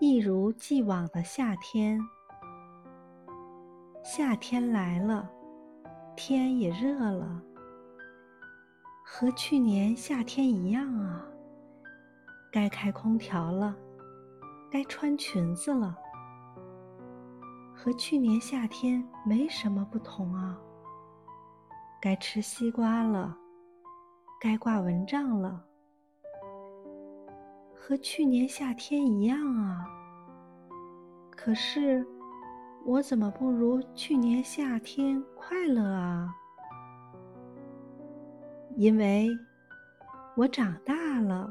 一如既往的夏天。夏天来了，天也热了，和去年夏天一样啊。该开空调了，该穿裙子了，和去年夏天没什么不同啊。该吃西瓜了，该挂蚊帐了，和去年夏天一样啊。可是，我怎么不如去年夏天快乐啊？因为我长大了。